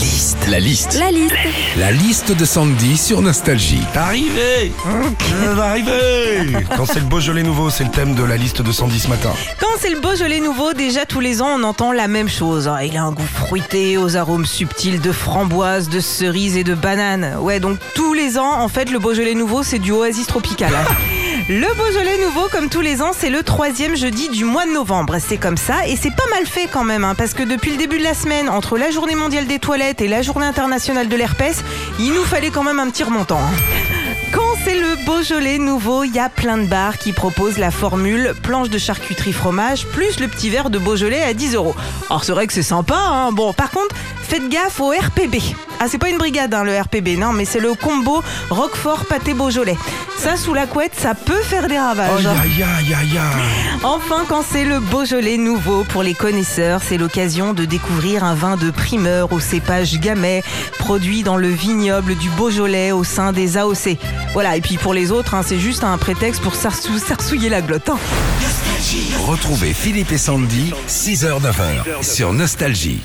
liste. La liste. La liste. La liste de Sandy sur Nostalgie. Arrivé Arrivé Quand c'est le Beaujolais nouveau, c'est le thème de la liste de 110 ce matin. Quand c'est le Beaujolais nouveau, déjà tous les ans on entend la même chose. Ah, Il a un goût fruité, aux arômes subtils de framboise, de cerise et de banane. Ouais, donc tous les ans, en fait, le Beaujolais nouveau, c'est du oasis tropical. hein. Le Beaujolais nouveau, comme tous les ans, c'est le troisième jeudi du mois de novembre. C'est comme ça, et c'est pas mal fait quand même, hein, parce que depuis le début de la semaine, entre la journée mondiale des toilettes et la journée internationale de l'herpès, il nous fallait quand même un petit remontant. hein. C'est le Beaujolais nouveau, il y a plein de bars qui proposent la formule planche de charcuterie fromage plus le petit verre de Beaujolais à 10 euros. Alors c'est vrai que c'est sympa, hein. bon par contre faites gaffe au RPB. Ah c'est pas une brigade hein, le RPB, non mais c'est le combo Roquefort pâté Beaujolais. Ça sous la couette, ça peut faire des ravages. Enfin, quand c'est le Beaujolais nouveau pour les connaisseurs, c'est l'occasion de découvrir un vin de primeur au cépage gamay, produit dans le vignoble du Beaujolais au sein des AOC. Et puis pour les autres, hein, c'est juste un prétexte pour sarsou- sarsouiller la glotte. hein. Retrouvez Philippe et Sandy, 6h-9h, sur Nostalgie.